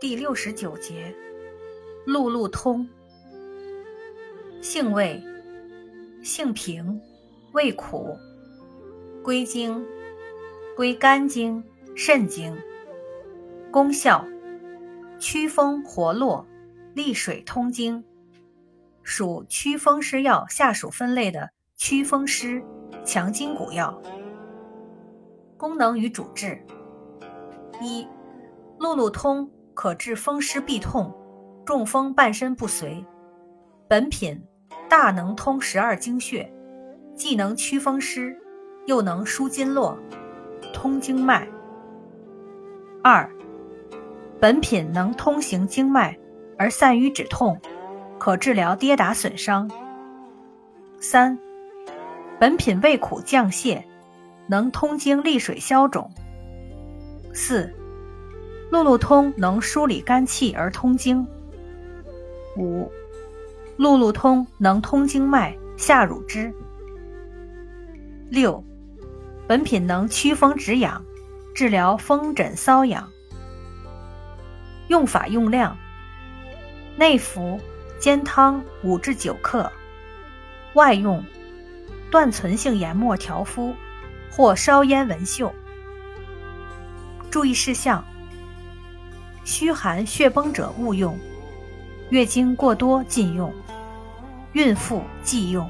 第六十九节，路路通。性味，性平，味苦，归经，归肝经、肾经。功效，祛风活络，利水通经。属祛风湿药下属分类的祛风湿、强筋骨药。功能与主治：一，路路通。可治风湿痹痛、中风半身不遂。本品大能通十二经穴，既能祛风湿，又能舒经络、通经脉。二，本品能通行经脉而散瘀止痛，可治疗跌打损伤。三，本品味苦降泻，能通经利水消肿。四。路路通能梳理肝气而通经。五，路路通能通经脉下乳汁。六，本品能祛风止痒，治疗风疹瘙痒。用法用量：内服煎汤五至九克，外用断存性研末调敷或烧烟纹绣。注意事项。虚寒血崩者勿用，月经过多禁用，孕妇忌用。